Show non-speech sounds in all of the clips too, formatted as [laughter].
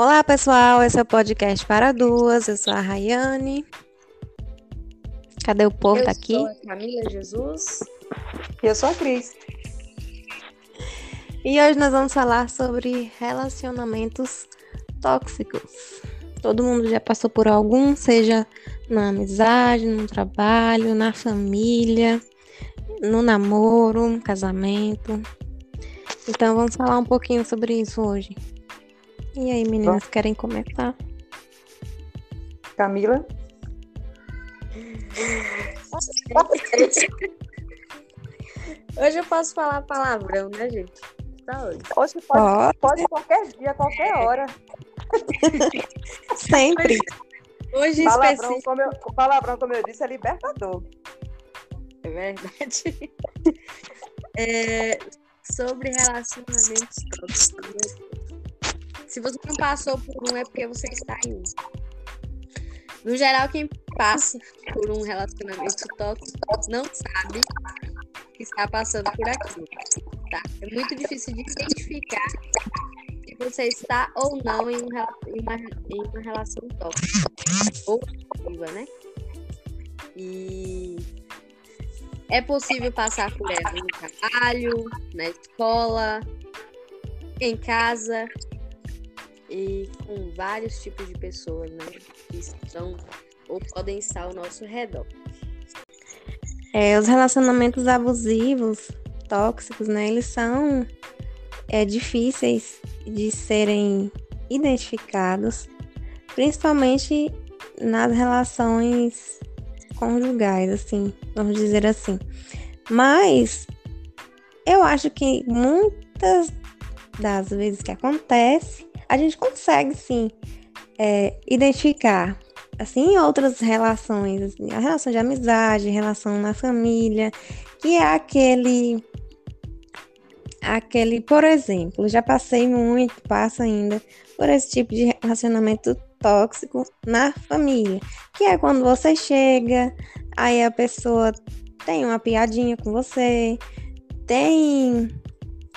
Olá, pessoal. Esse é o podcast para duas. Eu sou a Rayane. Cadê o povo Eu daqui? sou a Camila Jesus. E eu sou a Cris. E hoje nós vamos falar sobre relacionamentos tóxicos. Todo mundo já passou por algum, seja na amizade, no trabalho, na família, no namoro, no casamento. Então vamos falar um pouquinho sobre isso hoje. E aí, meninas, querem começar? Camila. Hoje eu posso falar palavrão, né, gente? Tá hoje. Hoje pode, Pode. pode qualquer dia, qualquer hora. Sempre. Hoje Palavrão específico. como, eu, palavrão, como eu disse, é libertador. É verdade. [laughs] É, sobre relacionamentos tóxicos. Se você não passou por um, é porque você está em um. No geral, quem passa por um relacionamento tóxico não sabe que está passando por aquilo. Tá? É muito difícil de identificar se você está ou não em, um em uma, em uma relação tóxica. Ou ativa, né? E é possível passar por ela no trabalho, na escola, em casa e com vários tipos de pessoas, né? Que estão ou podem estar ao nosso redor. É, os relacionamentos abusivos, tóxicos, né? Eles são é, difíceis de serem identificados, principalmente nas relações conjugais, assim, vamos dizer assim. Mas eu acho que muitas das vezes que acontece, a gente consegue sim é, identificar assim, em outras relações, assim, a relação de amizade, relação na família, que é aquele aquele, por exemplo, já passei muito, passo ainda por esse tipo de relacionamento tóxico na família, que é quando você chega, aí a pessoa tem uma piadinha com você, tem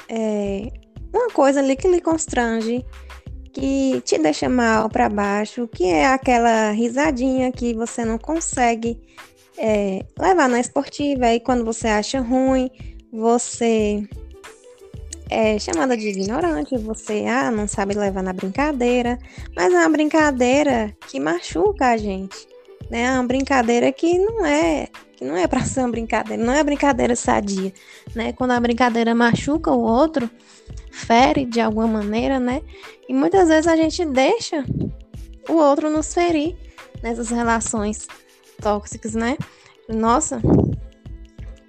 é, uma coisa ali que lhe constrange, que te deixa mal para baixo, que é aquela risadinha que você não consegue é, levar na esportiva, e quando você acha ruim, você é chamada de ignorante, você ah, não sabe levar na brincadeira, mas é uma brincadeira que machuca a gente, né? É uma brincadeira que não é que não é para ser uma brincadeira, não é brincadeira sadia, né? Quando a brincadeira machuca o outro, fere de alguma maneira, né? E muitas vezes a gente deixa o outro nos ferir nessas relações tóxicas, né? Nossa.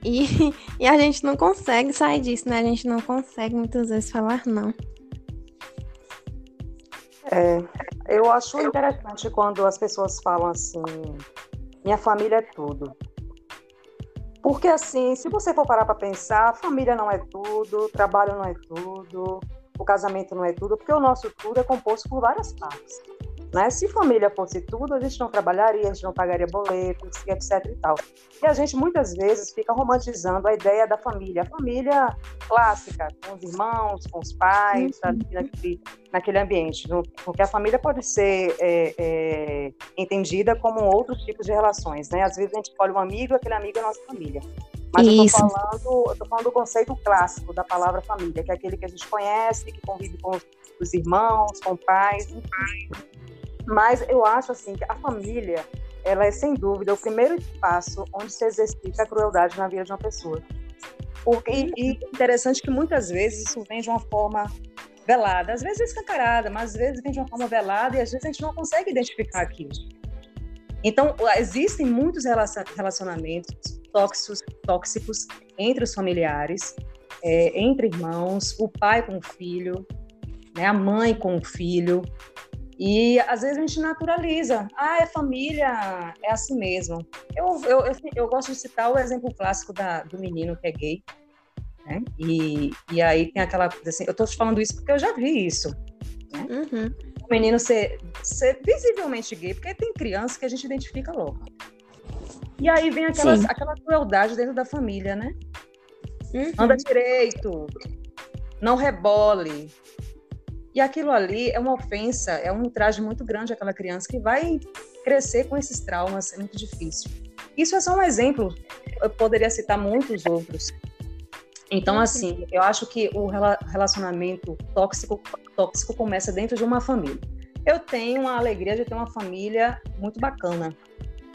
E, [laughs] e a gente não consegue sair disso, né? A gente não consegue muitas vezes falar não. É, eu acho interessante quando as pessoas falam assim: minha família é tudo. Porque, assim, se você for parar para pensar, família não é tudo, trabalho não é tudo, o casamento não é tudo, porque o nosso tudo é composto por várias partes. Né? Se família fosse tudo, a gente não trabalharia, a gente não pagaria boletos, etc e tal. E a gente muitas vezes fica romantizando a ideia da família, a família clássica, com os irmãos, com os pais, Uhum. naquele, naquele ambiente. Porque a família pode ser é, é, entendida como outros tipos de relações, né? Às vezes a gente escolhe um amigo aquele amigo é nossa família. Mas eu Isso. estou falando, eu tô falando do conceito clássico da palavra família, que é aquele que a gente conhece, que convive com os, os irmãos, com pais, enfim. Mas eu acho assim que a família, ela é sem dúvida o primeiro passo onde se exercita a crueldade na vida de uma pessoa. Porque, e, e interessante que muitas vezes isso vem de uma forma velada, às vezes escancarada, mas às vezes vem de uma forma velada e às vezes a gente não consegue identificar aquilo. Então, existem muitos relacion- relacionamentos tóxicos, tóxicos entre os familiares, é, entre irmãos, o pai com o filho, né, a mãe com o filho. E às vezes a gente naturaliza. Ah, é família, é assim mesmo. Eu, eu, eu, eu gosto de citar o exemplo clássico da, do menino que é gay. Né? E, e aí tem aquela coisa assim. Eu estou te falando isso porque eu já vi isso. Uhum. O menino ser, ser visivelmente gay, porque tem criança que a gente identifica logo. E aí vem aquela, Sim. aquela crueldade dentro da família, né? Uhum. Anda direito, não rebole, E aquilo ali é uma ofensa, é um ultraje muito grande àquela criança que vai crescer com esses traumas, é muito difícil. Isso é só um exemplo, eu poderia citar muitos outros. Então, assim, eu acho que o relacionamento tóxico, tóxico começa dentro de uma família. Eu tenho a alegria de ter uma família muito bacana,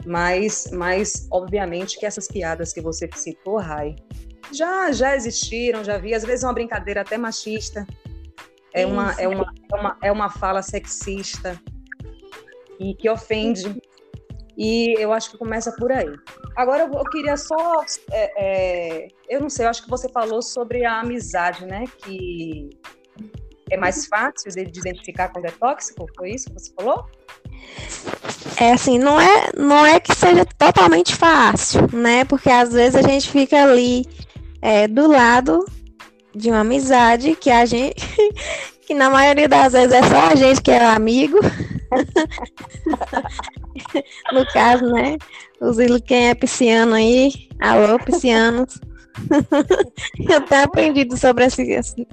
mas, mas obviamente que essas piadas que você citou, Rai, já, já existiram, já vi, às vezes uma brincadeira até machista, é uma, é uma, é uma, é uma fala sexista e que ofende. E eu acho que começa por aí. Agora eu, queria só. É, é, eu não sei, eu acho que você falou sobre a amizade, né? Que é mais fácil de, de identificar quando é tóxico? Foi isso que você falou? É assim, não é, não é que seja totalmente fácil, né? Porque às vezes a gente fica ali é, do lado de uma amizade que a gente, [laughs] que na maioria das vezes é só a gente que é amigo. [laughs] no caso, né? Os quem é pisciano aí, alô, piscianos. [laughs] Eu tenho aprendido sobre essa,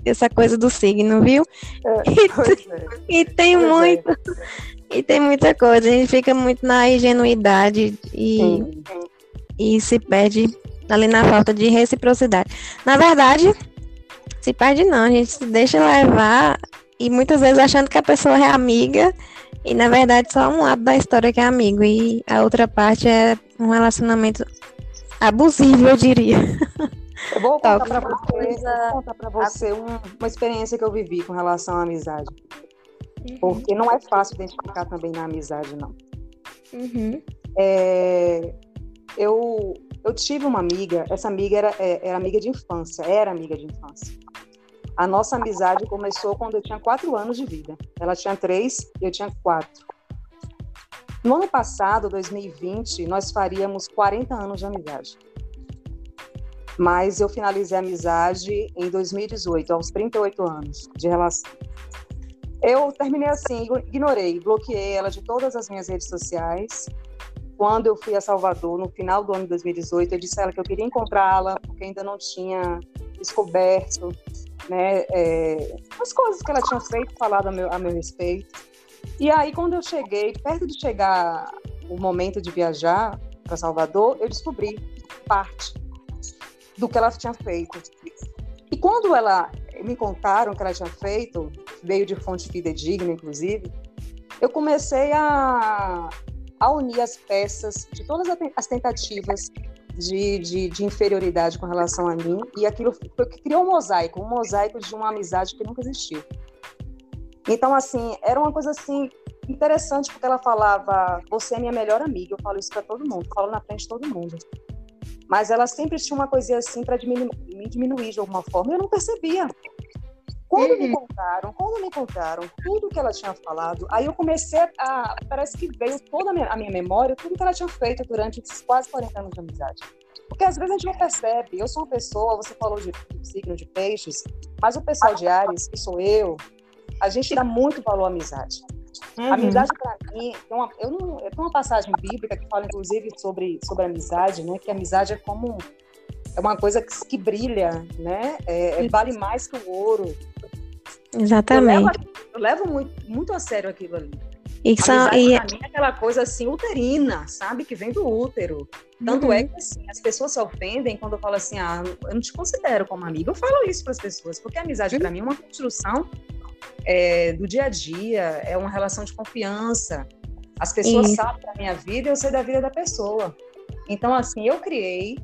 essa coisa do signo, viu? É, e, e, tem é. muito. É. E tem muita coisa. A gente fica muito na ingenuidade e, e se perde ali na falta de reciprocidade. Na verdade, se perde não, a gente se deixa levar e muitas vezes achando que a pessoa é amiga e na verdade só um lado da história que é amigo e a outra parte é um relacionamento abusivo, eu diria. Eu vou contar para você, contar pra você uma, uma experiência que eu vivi com relação à amizade. Uhum. Porque não é fácil identificar também na amizade, não. Uhum. É, eu, eu tive uma amiga, essa amiga era, é, era amiga de infância, era amiga de infância. A nossa amizade começou quando eu tinha quatro anos de vida. Ela tinha três e eu tinha quatro. No ano passado, 2020, nós faríamos 40 anos de amizade. Mas eu finalizei a amizade em 2018, aos 38 anos de relação. Eu terminei assim, ignorei, bloqueei ela de todas as minhas redes sociais. Quando eu fui a Salvador, no final do ano de 2018, eu disse a ela que eu queria encontrá-la, porque ainda não tinha descoberto né, é, as coisas que ela tinha feito, falado a meu, a meu respeito. E aí, quando eu cheguei, perto de chegar o momento de viajar para Salvador, eu descobri parte do que ela tinha feito. E quando ela me contaram que ela tinha feito, veio de fonte fidedigna, inclusive, eu comecei a, a unir as peças de todas as tentativas de, de, de, inferioridade com relação a mim, e aquilo foi criou um mosaico, um mosaico de uma amizade que nunca existiu. Então, assim, era uma coisa assim interessante, porque ela falava: Você é minha melhor amiga. Eu falo isso para todo mundo, falo na frente de todo mundo. Mas ela sempre tinha uma coisinha assim para me diminuir de alguma forma, eu não percebia. Quando uhum. me contaram, quando me contaram tudo que ela tinha falado, aí eu comecei a. Parece que veio toda a minha, a minha memória, tudo que ela tinha feito durante esses quase 40 anos de amizade. Porque às vezes a gente não percebe. Eu sou uma pessoa, você falou de, de signo de peixes, mas o pessoal de Ares, que sou eu, a gente dá muito valor à amizade. Uhum. Amizade para mim, tem uma, eu não, uma passagem bíblica que fala inclusive sobre sobre amizade, né? Que amizade é como é uma coisa que, que brilha, né? É, é, vale mais que o ouro. Exatamente. Eu levo, eu levo muito, muito a sério aquilo ali. E são, e... Pra mim é aquela coisa assim uterina, sabe? Que vem do útero. Tanto é uhum. é que assim, as pessoas se ofendem quando eu falo assim, ah, eu não te considero como amiga. Eu falo isso para as pessoas, porque a amizade uhum. para mim é uma construção é, do dia a dia, é uma relação de confiança. As pessoas Isso. sabem da minha vida e eu sei da vida da pessoa. Então, assim, eu criei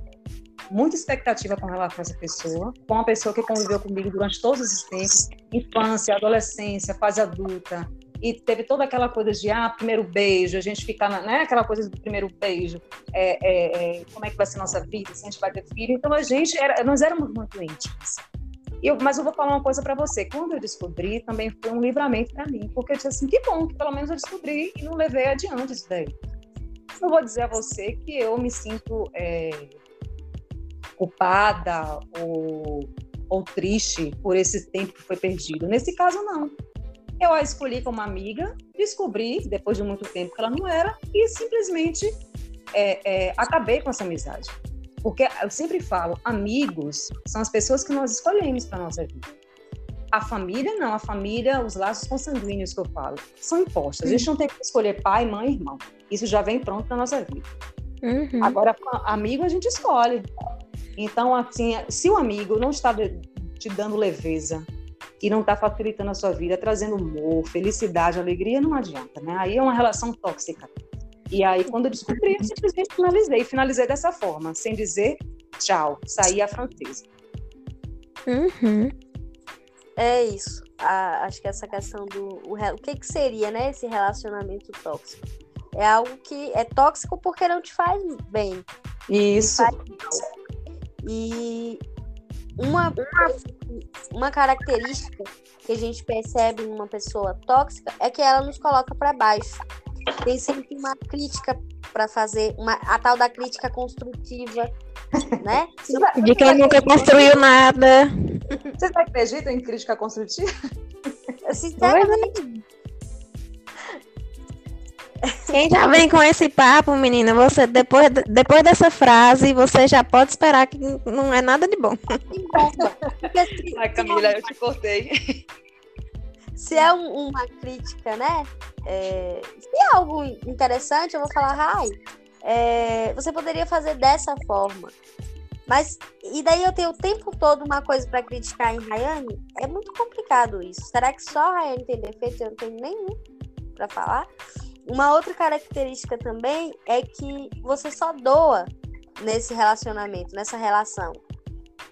muita expectativa com relação a essa pessoa, com uma pessoa que conviveu comigo durante todos esses tempos, infância, adolescência, fase adulta, e teve toda aquela coisa de, ah, primeiro beijo, a gente ficar, né, aquela coisa do primeiro beijo, é, é, é, como é que vai ser nossa vida, se a gente vai ter filho, então a gente, era, nós éramos muito íntimos. Eu, mas eu vou falar uma coisa para você. Quando eu descobri, também foi um livramento para mim, porque eu disse assim: que bom que pelo menos eu descobri e não levei adiante isso daí. Não vou dizer a você que eu me sinto é, culpada ou, ou triste por esse tempo que foi perdido. Nesse caso, não. Eu a escolhi como amiga, descobri, depois de muito tempo, que ela não era, e simplesmente é, é, acabei com essa amizade. Porque eu sempre falo, amigos são as pessoas que nós escolhemos para nossa vida. A família não, a família, os laços consanguíneos que eu falo, são impostos. A gente não tem que escolher pai, mãe irmão. Isso já vem pronto na nossa vida. Uhum. Agora, amigo a gente escolhe. Então, assim, se o amigo não está te dando leveza e não está facilitando a sua vida, trazendo humor, felicidade, alegria, não adianta, né? Aí é uma relação tóxica. E aí, quando eu descobri, eu simplesmente finalizei. Finalizei dessa forma, sem dizer tchau, saí a francesa. Uhum. É isso. A, acho que essa questão do. O, o que, que seria, né, esse relacionamento tóxico? É algo que é tóxico porque não te faz bem. Isso. Faz e uma, uma característica que a gente percebe numa pessoa tóxica é que ela nos coloca para baixo. Tem sempre uma crítica para fazer, uma, a tal da crítica construtiva, né? De quem nunca construiu nada. Vocês acreditam em crítica construtiva? Sinceramente, quem já vem com esse papo, menina, você depois, depois dessa frase, você já pode esperar que não é nada de bom. Ai, Camila, eu te cortei. Se é um, uma crítica, né? É, se é algo interessante, eu vou falar, Rai, é, você poderia fazer dessa forma. Mas, e daí eu tenho o tempo todo uma coisa para criticar em Rayane? É muito complicado isso. Será que só a Rayane tem defeito e eu não tenho nenhum para falar? Uma outra característica também é que você só doa nesse relacionamento, nessa relação.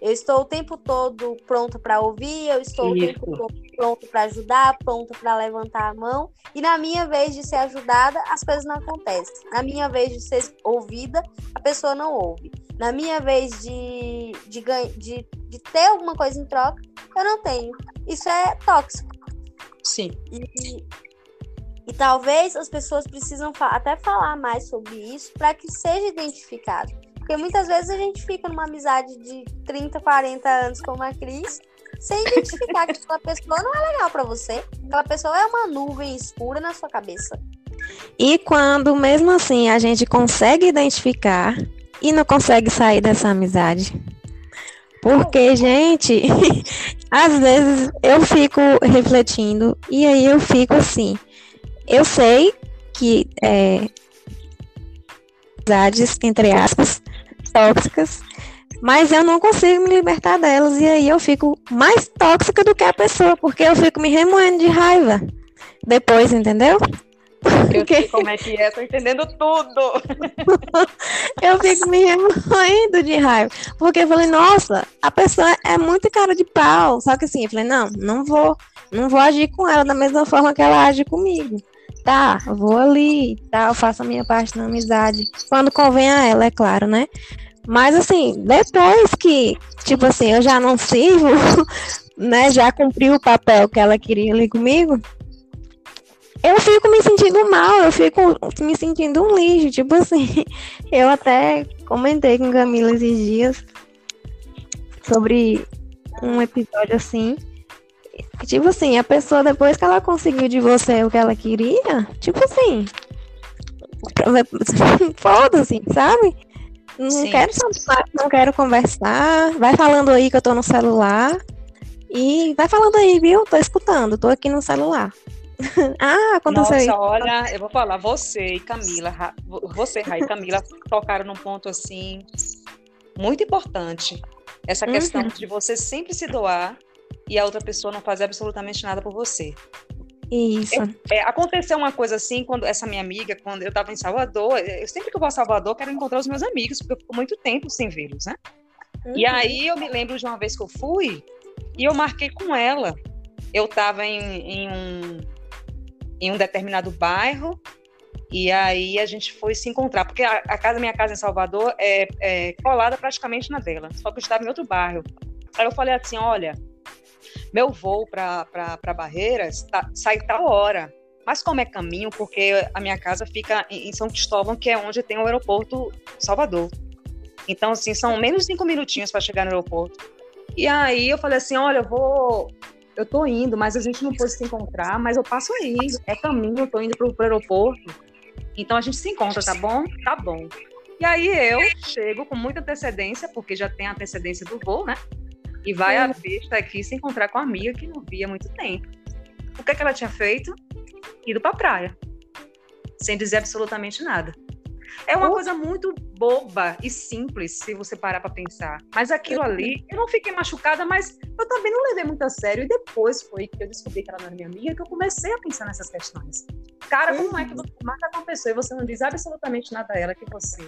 Eu estou o tempo todo pronta para ouvir, eu estou Isso. o tempo todo pronto para ajudar, pronta para levantar a mão. E na minha vez de ser ajudada, as coisas não acontecem. Na minha vez de ser ouvida, a pessoa não ouve. Na minha vez de, de, de, de ter alguma coisa em troca, eu não tenho. Isso é tóxico. Sim. E e talvez as pessoas precisam até falar mais sobre isso para que seja identificado. Porque muitas vezes a gente fica numa amizade de 30, 40 anos com uma Cris, sem identificar que aquela pessoa não é legal para você. Aquela pessoa é uma nuvem escura na sua cabeça. E quando, mesmo assim, a gente consegue identificar e não consegue sair dessa amizade. Porque, gente, [laughs] às vezes eu fico refletindo e aí eu fico assim. Eu sei que é, amizades, entre aspas, tóxicas, mas eu não consigo me libertar delas e aí eu fico mais tóxica do que a pessoa, porque eu fico me remoendo de raiva depois, entendeu? Eu sei como é que é, tô entendendo tudo. [laughs] eu fico me remoendo de raiva. Porque eu falei, nossa, a pessoa é muito cara de pau. Só que assim, eu falei, não, não vou, não vou agir com ela da mesma forma que ela age comigo tá, vou ali, tá, eu faço a minha parte na amizade. Quando convém a ela, é claro, né? Mas assim, depois que, tipo assim, eu já não sirvo, [laughs] né? Já cumpri o papel que ela queria ali comigo. Eu fico me sentindo mal, eu fico me sentindo um lixo. Tipo assim, [laughs] eu até comentei com Camila esses dias sobre um episódio assim Tipo assim, a pessoa, depois que ela conseguiu de você o que ela queria, tipo assim. [laughs] Foda-se, sabe? Não Sim. quero não quero conversar. Vai falando aí que eu tô no celular. E vai falando aí, viu? Tô escutando, tô aqui no celular. [laughs] ah, aconteceu Nossa, olha, eu vou falar, você e Camila, você, Rai e Camila, tocaram num ponto assim muito importante. Essa questão uhum. de você sempre se doar e a outra pessoa não fazer absolutamente nada por você. Isso. é, aconteceu uma coisa assim, quando essa minha amiga, quando eu estava em Salvador, eu sempre que eu vou a Salvador, quero encontrar os meus amigos, porque eu fico muito tempo sem vê-los, né? Uhum. E aí eu me lembro de uma vez que eu fui e eu marquei com ela. Eu estava em, em, um, em um determinado bairro e aí a gente foi se encontrar, porque a, a casa, minha casa em Salvador é, é colada praticamente na dela, só que eu estava em outro bairro. Aí eu falei assim, olha, meu voo para Barreiras tá, sai tal hora. Mas como é caminho, porque a minha casa fica em São Cristóvão, que é onde tem o aeroporto Salvador. Então, assim, são menos cinco minutinhos para chegar no aeroporto. E aí eu falei assim, olha, eu vou... Eu tô indo, mas a gente não pôde se encontrar, mas eu passo aí. É caminho, eu tô indo pro, pro aeroporto. Então a gente se encontra, tá bom? Tá bom. E aí eu chego com muita antecedência, porque já tem a antecedência do voo, né? E vai a besta aqui se encontrar com a amiga que não via há muito tempo. O que, é que ela tinha feito? Ido pra praia. Sem dizer absolutamente nada. É uma coisa muito boba e simples, se você parar para pensar. Mas aquilo ali, eu não fiquei machucada, mas eu também não levei muito a sério. E depois foi que eu descobri que ela não era minha amiga, que eu comecei a pensar nessas questões. Cara, como é que você marca com uma pessoa e você não diz absolutamente nada a ela que você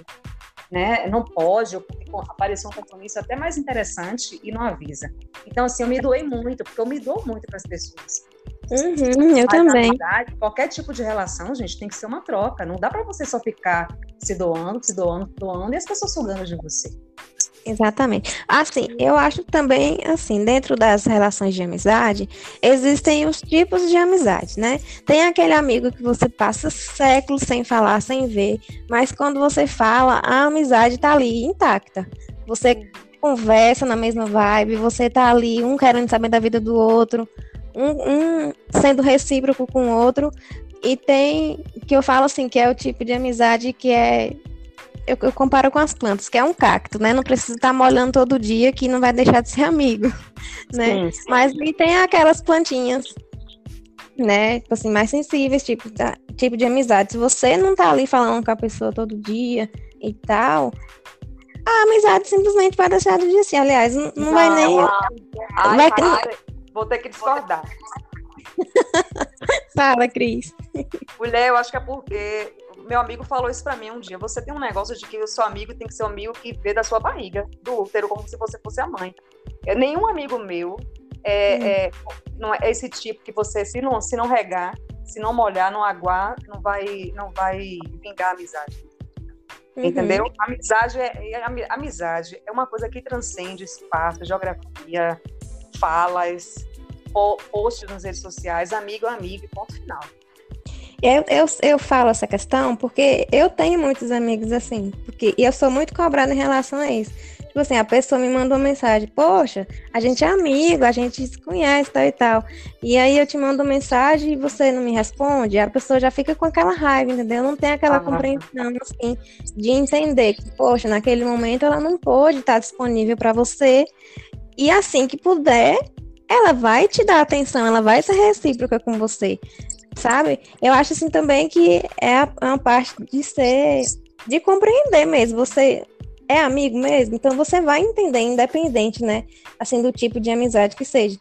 né, não pode, ou apareceu um compromisso até mais interessante e não avisa. Então, assim, eu me doei muito, porque eu me dou muito para as pessoas. Uhum, eu Mas, também. Verdade, qualquer tipo de relação, gente, tem que ser uma troca. Não dá para você só ficar se doando, se doando, se doando e as pessoas sugando de você. Exatamente. Assim, eu acho também, assim, dentro das relações de amizade, existem os tipos de amizade, né? Tem aquele amigo que você passa séculos sem falar, sem ver, mas quando você fala, a amizade tá ali intacta. Você conversa na mesma vibe, você tá ali, um querendo saber da vida do outro, um, um sendo recíproco com o outro, e tem que eu falo assim, que é o tipo de amizade que é eu, eu, comparo com as plantas, que é um cacto, né? Não precisa estar molhando todo dia, que não vai deixar de ser amigo, [laughs] né? Sim, sim. Mas e tem aquelas plantinhas, né? Tipo assim, mais sensíveis, tipo, tá, tipo de amizade. Se você não tá ali falando com a pessoa todo dia e tal, a amizade simplesmente vai deixar de existir. Aliás, não, não, vai nem. Ai, vai ter... Vou ter que discordar. [laughs] Fala, Cris. Mulher, eu acho que é porque meu amigo falou isso para mim um dia. Você tem um negócio de que o seu amigo tem que ser um amigo que vê da sua barriga, do útero, como se você fosse a mãe. Eu, nenhum amigo meu é, hum. é, não é esse tipo que você, se não, se não regar, se não molhar, não aguar, não vai, não vai vingar a amizade. Uhum. Entendeu? Amizade é, é, amizade é uma coisa que transcende espaço, geografia, falas, posts nas redes sociais, amigo é amigo, ponto final. Eu, eu, eu falo essa questão porque eu tenho muitos amigos assim, porque, e eu sou muito cobrada em relação a isso. Tipo assim, a pessoa me manda uma mensagem, poxa, a gente é amigo, a gente se conhece, tal e tal. E aí eu te mando uma mensagem e você não me responde, a pessoa já fica com aquela raiva, entendeu? Não tem aquela ah, compreensão, assim, de entender que, poxa, naquele momento ela não pôde estar disponível para você. E assim que puder, ela vai te dar atenção, ela vai ser recíproca com você sabe? Eu acho assim também que é, é uma parte de ser, de compreender mesmo. Você é amigo mesmo, então você vai entender, independente, né? Assim, do tipo de amizade que seja.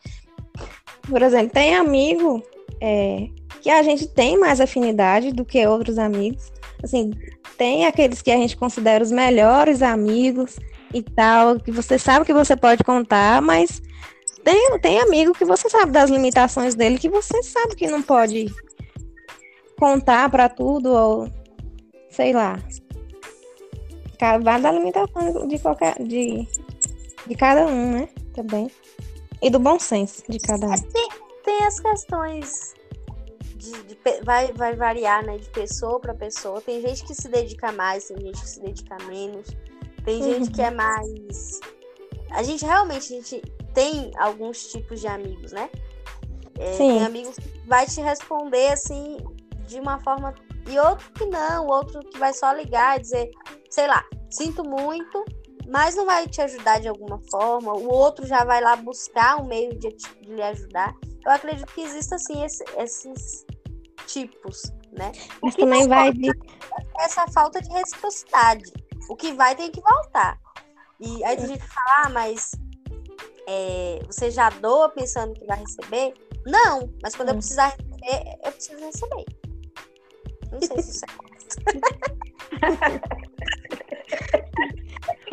Por exemplo, tem amigo é, que a gente tem mais afinidade do que outros amigos. Assim, tem aqueles que a gente considera os melhores amigos e tal, que você sabe que você pode contar, mas tem, tem amigo que você sabe das limitações dele, que você sabe que não pode contar para tudo, ou sei lá. Vai da limitação de qualquer. De, de cada um, né? Também. E do bom senso de cada um. Tem, tem as questões. De, de, vai, vai variar, né? De pessoa para pessoa. Tem gente que se dedica mais, tem gente que se dedica menos. Tem uhum. gente que é mais. A gente realmente a gente tem alguns tipos de amigos, né? É, tem amigos que vai te responder assim de uma forma e outro que não, outro que vai só ligar e dizer, sei lá, sinto muito, mas não vai te ajudar de alguma forma. O outro já vai lá buscar um meio de, de lhe ajudar. Eu acredito que exista assim esse, esses tipos, né? Mas também vai de... essa falta de reciprocidade. O que vai tem que voltar. E aí a gente fala, ah, mas é, você já doa pensando que vai receber? Não, mas quando eu hum. precisar receber, eu preciso receber. Não sei se isso é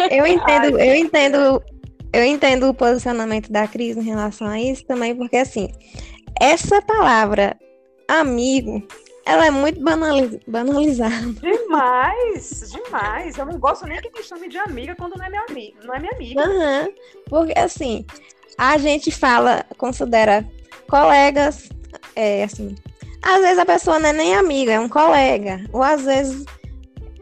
[laughs] Eu entendo, eu entendo, eu entendo o posicionamento da Cris em relação a isso também, porque assim, essa palavra amigo ela é muito banalizada. Demais, demais. Eu não gosto nem que me chame de amiga quando não é minha amiga. Não é minha amiga. Uhum, porque assim, a gente fala, considera colegas, é, assim, às vezes a pessoa não é nem amiga, é um colega. Ou às vezes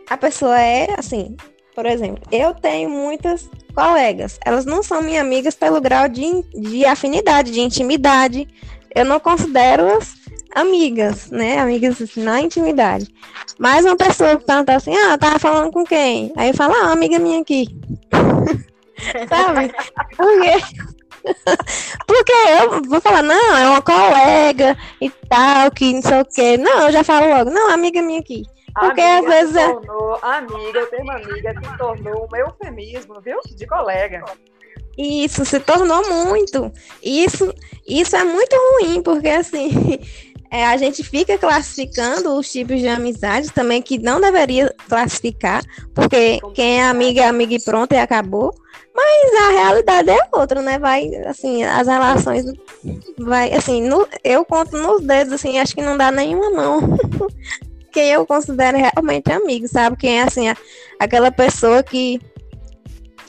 a pessoa é assim, por exemplo, eu tenho muitas colegas, elas não são minhas amigas pelo grau de, de afinidade, de intimidade. Eu não considero-as amigas, né? Amigas assim, na intimidade. Mas uma pessoa que pergunta assim, ah, tava falando com quem? Aí eu falo, ah, amiga minha aqui. [laughs] Sabe? Porque [laughs] Porque eu vou falar, não, é uma colega e tal, que não sei o quê. Não, eu já falo logo, não, amiga minha aqui. Porque amiga às vezes é. tornou, amiga, eu tenho uma amiga que tornou um eufemismo, viu? De colega. Isso se tornou muito. Isso, isso é muito ruim, porque assim, é, a gente fica classificando os tipos de amizade também que não deveria classificar, porque quem é amiga é amiga e pronto e acabou. Mas a realidade é outra, né? Vai, assim, as relações vai, assim, no, eu conto nos dedos, assim, acho que não dá nenhuma mão. [laughs] Quem eu considero realmente amigo, sabe? Quem é assim, a, aquela pessoa que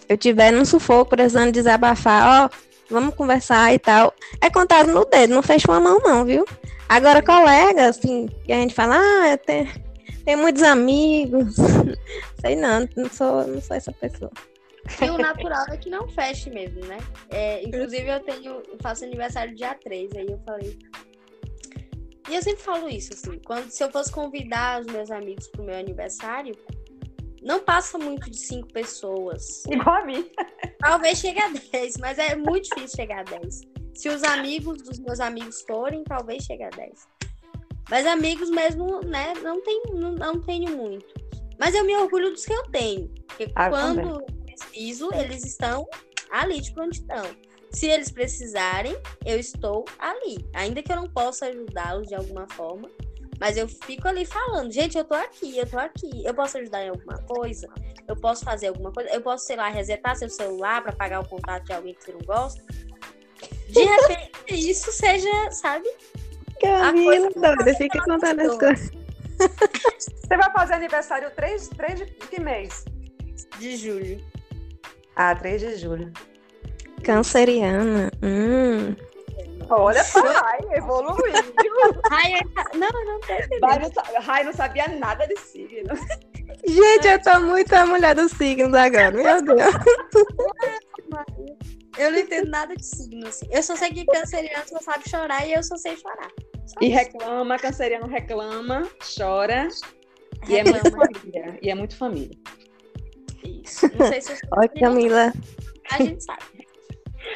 eu tiver num sufoco, precisando desabafar, ó, vamos conversar e tal. É contado no dedo, não fecha uma mão, não, viu? Agora, colega, assim, que a gente fala, ah, eu tenho, tenho muitos amigos. [laughs] Sei não, não sou, não sou essa pessoa. E o natural é que não feche mesmo, né? É, inclusive, eu tenho, faço aniversário dia 3, aí eu falei. E eu sempre falo isso, assim, quando se eu fosse convidar os meus amigos pro meu aniversário, não passa muito de cinco pessoas. Igual a mim. Talvez chegue a 10, mas é muito difícil chegar a 10. Se os amigos dos meus amigos forem, talvez chegue a 10. Mas amigos mesmo, né, não tenho, não, não tenho muito. Mas eu me orgulho dos que eu tenho. Porque Ah, quando também. eu preciso, eles estão ali de prontidão. Se eles precisarem, eu estou ali. Ainda que eu não possa ajudá-los de alguma forma. Mas eu fico ali falando, gente, eu tô aqui, eu tô aqui. Eu posso ajudar em alguma coisa? Eu posso fazer alguma coisa? Eu posso, sei lá, resetar seu celular para pagar o contato de alguém que você não gosta? De repente, [laughs] isso seja, sabe? Camila, coisa- doida, fica contando as coisas. Você vai fazer aniversário 3, 3 de que mês? De julho. Ah, 3 de julho. Canceriana. Hum. Olha, Rai, evoluiu. Ai, eu tá- não, eu não entendendo. Rai não, Rai não sabia nada de signo. Gente, eu tô muito a mulher dos signos agora, meu Deus. Eu não entendo nada de signo, assim. Eu só sei que canceriano só sabe chorar e eu só sei chorar. Só E isso. reclama, canceriano reclama, chora. E é muito família. E é muito família. Isso. Não sei se Olha, Camila. a gente sabe.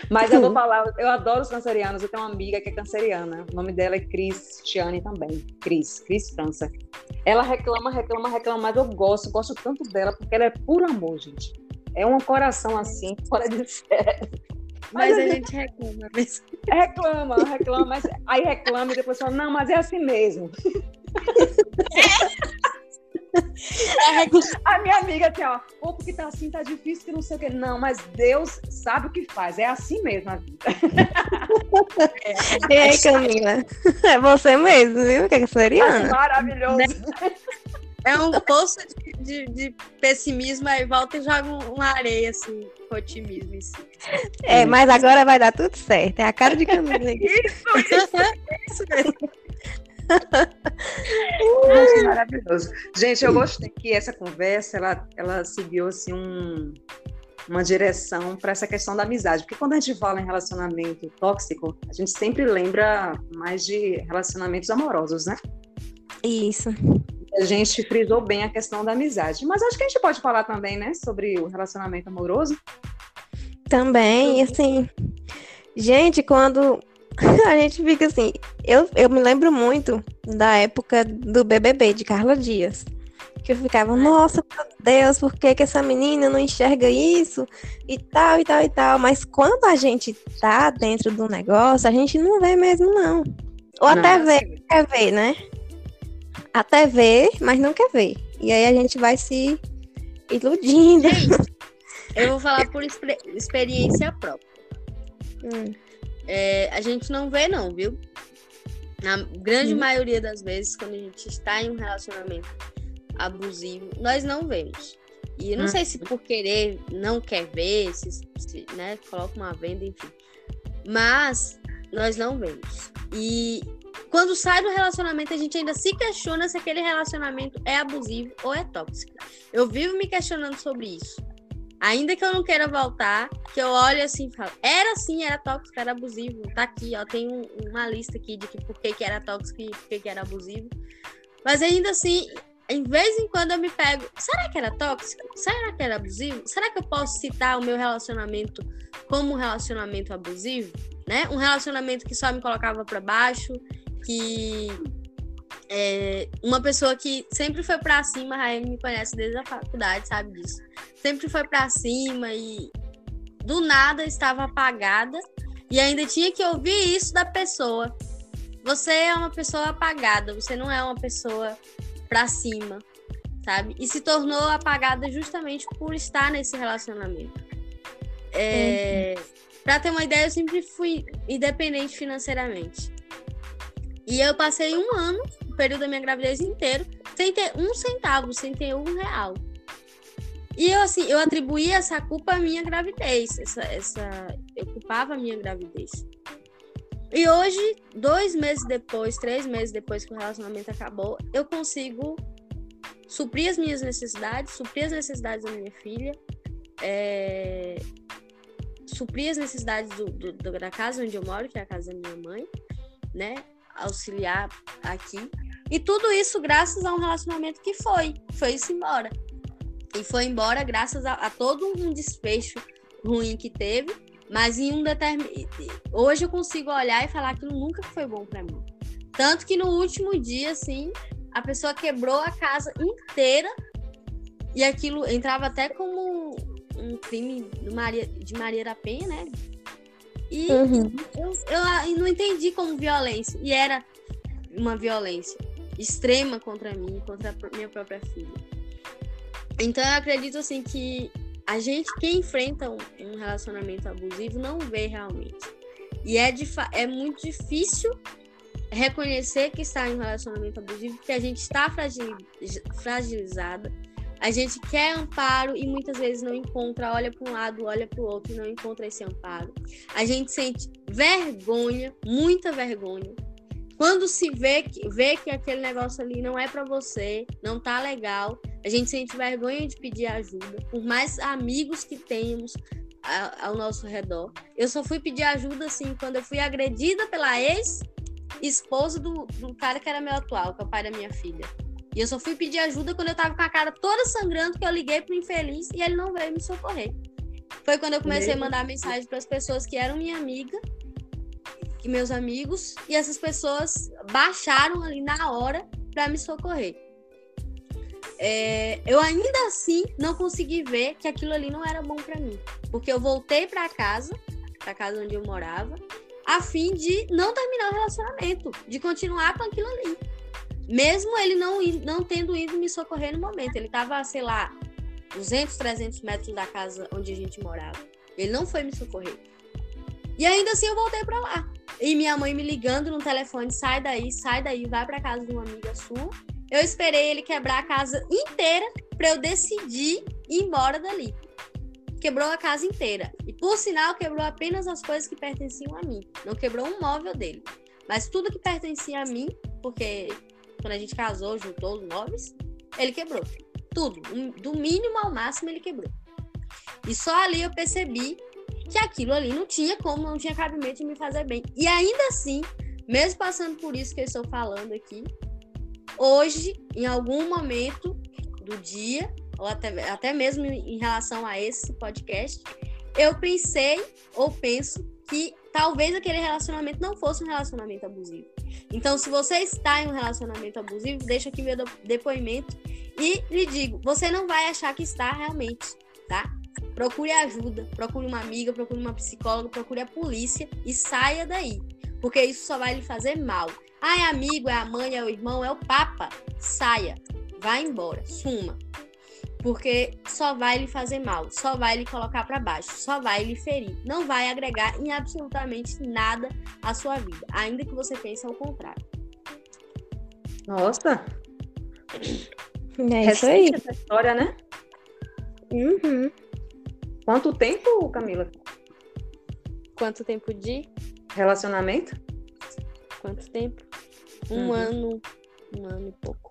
Mas eu vou [laughs] falar, eu adoro os cancerianos. Eu tenho uma amiga que é canceriana. O nome dela é Cristiane também. Cris, Cris França. Ela reclama, reclama, reclama, mas eu gosto, gosto tanto dela, porque ela é puro amor, gente. É um coração assim, [laughs] fora de série. Mas a gente reclama mesmo. Reclama, reclama, mas aí reclama e depois fala, não, mas é assim mesmo. [laughs] A minha amiga assim, ó, pô, porque tá assim, tá difícil, que não sei o quê. Não, mas Deus sabe o que faz. É assim mesmo a vida. E aí, Camila? É você mesmo, viu? Que é Acho canceriana. maravilhoso. É um poço de, de- de pessimismo, aí volta e joga um- uma areia, assim, com otimismo em si. É, mas agora vai dar tudo certo. É a cara de Camila. aqui. Isso mesmo. Acho maravilhoso. Gente, eu gostei que essa conversa, ela, ela seguiu, assim, um- uma direção para essa questão da amizade. Porque quando a gente fala em relacionamento tóxico, a gente sempre lembra mais de relacionamentos amorosos, né? Isso. A gente frisou bem a questão da amizade. Mas acho que a gente pode falar também, né, sobre o relacionamento amoroso. Também, e assim, gente, quando [laughs] a gente fica assim, eu, eu me lembro muito da época do BBB de Carla Dias, que eu ficava, nossa, meu Deus, por que que essa menina não enxerga isso e tal e tal e tal, mas quando a gente tá dentro do negócio, a gente não vê mesmo não. Ou até vê, quer ver, né? Até vê, mas não quer ver. E aí a gente vai se iludindo. Gente, [laughs] eu vou falar por experiência própria. Hum. É, a gente não vê, não, viu? Na grande Hum. maioria das vezes, quando a gente está em um relacionamento abusivo, nós não vemos. E eu não Hum. sei se por querer não quer ver, se, se, né, coloca uma venda, enfim. Mas nós não vemos. E quando sai do relacionamento, a gente ainda se questiona se aquele relacionamento é abusivo ou é tóxico. Eu vivo me questionando sobre isso. Ainda que eu não queira voltar, que eu olho assim e falo, era assim, era tóxico, era abusivo. Tá aqui, ó, tem um- uma lista aqui de que por que, que era tóxico e por que, que era abusivo. Mas ainda assim, em vez em quando eu me pego, será que era tóxico? Será que era abusivo? Será que eu posso citar o meu relacionamento como um relacionamento abusivo? Né? Um relacionamento que só me colocava para baixo, que é, uma pessoa que sempre foi para cima, a Raine me conhece desde a faculdade, sabe disso. Sempre foi para cima e do nada estava apagada e ainda tinha que ouvir isso da pessoa. Você é uma pessoa apagada, você não é uma pessoa para cima, sabe? E se tornou apagada justamente por estar nesse relacionamento. É, uhum. Para ter uma ideia, eu sempre fui independente financeiramente. E eu passei um ano, o período da minha gravidez inteiro, sem ter um centavo, sem ter um real. E eu, assim, eu atribuía essa culpa à minha gravidez. Essa, essa, eu culpava a minha gravidez. E hoje, dois meses depois, três meses depois que o relacionamento acabou, eu consigo suprir as minhas necessidades, suprir as necessidades da minha filha, é... suprir as necessidades do, do, da casa onde eu moro, que é a casa da minha mãe, né? Auxiliar aqui. E tudo isso graças a um relacionamento que foi, foi-se embora. E foi embora graças a, a todo um desfecho ruim que teve mas em um determinado. Hoje eu consigo olhar e falar que nunca foi bom para mim. Tanto que no último dia, assim, a pessoa quebrou a casa inteira e aquilo entrava até como um crime de Maria, de Maria da Penha, né? E uhum. eu, eu, não entendi como violência. E era uma violência extrema contra mim, contra a minha própria filha. Então eu acredito assim que a gente, quem enfrenta um, um relacionamento abusivo, não vê realmente. E é, é muito difícil reconhecer que está em um relacionamento abusivo, porque a gente está fragilizada, a gente quer amparo e muitas vezes não encontra, olha para um lado, olha para o outro e não encontra esse amparo. A gente sente vergonha, muita vergonha, quando se vê que, vê que aquele negócio ali não é para você, não tá legal, a gente sente vergonha de pedir ajuda, por mais amigos que tenhamos ao nosso redor. Eu só fui pedir ajuda assim quando eu fui agredida pela ex esposa do, do cara que era meu atual, que é o pai da minha filha. E eu só fui pedir ajuda quando eu tava com a cara toda sangrando, que eu liguei pro infeliz e ele não veio me socorrer. Foi quando eu comecei a mandar mensagem para as pessoas que eram minha amiga que meus amigos, e essas pessoas baixaram ali na hora para me socorrer. É, eu ainda assim não consegui ver que aquilo ali não era bom para mim, porque eu voltei para casa, para casa onde eu morava, a fim de não terminar o relacionamento, de continuar com aquilo ali. Mesmo ele não, não tendo ido me socorrer no momento, ele estava, sei lá, 200, 300 metros da casa onde a gente morava. Ele não foi me socorrer. E ainda assim eu voltei para lá. E minha mãe me ligando no telefone, sai daí, sai daí, vai para casa de uma amiga sua. Eu esperei ele quebrar a casa inteira para eu decidir ir embora dali. Quebrou a casa inteira. E por sinal, quebrou apenas as coisas que pertenciam a mim. Não quebrou um móvel dele. Mas tudo que pertencia a mim, porque quando a gente casou, juntou os móveis, ele quebrou. Tudo. Do mínimo ao máximo, ele quebrou. E só ali eu percebi que aquilo ali não tinha como, não tinha cabimento de me fazer bem. E ainda assim, mesmo passando por isso que eu estou falando aqui, hoje, em algum momento do dia, ou até, até mesmo em relação a esse podcast, eu pensei ou penso que talvez aquele relacionamento não fosse um relacionamento abusivo. Então, se você está em um relacionamento abusivo, deixa aqui meu depoimento e lhe digo, você não vai achar que está realmente, tá? procure ajuda, procure uma amiga, procure uma psicóloga, procure a polícia e saia daí. Porque isso só vai lhe fazer mal. Ah, é amigo, é a mãe, é o irmão, é o papa. Saia, vá embora, suma. Porque só vai lhe fazer mal, só vai lhe colocar para baixo, só vai lhe ferir. Não vai agregar em absolutamente nada à sua vida, ainda que você pense ao contrário. Nossa! É isso aí. essa história, né? Uhum. Quanto tempo, Camila? Quanto tempo de? Relacionamento? Quanto tempo? Um uhum. ano, um ano e pouco.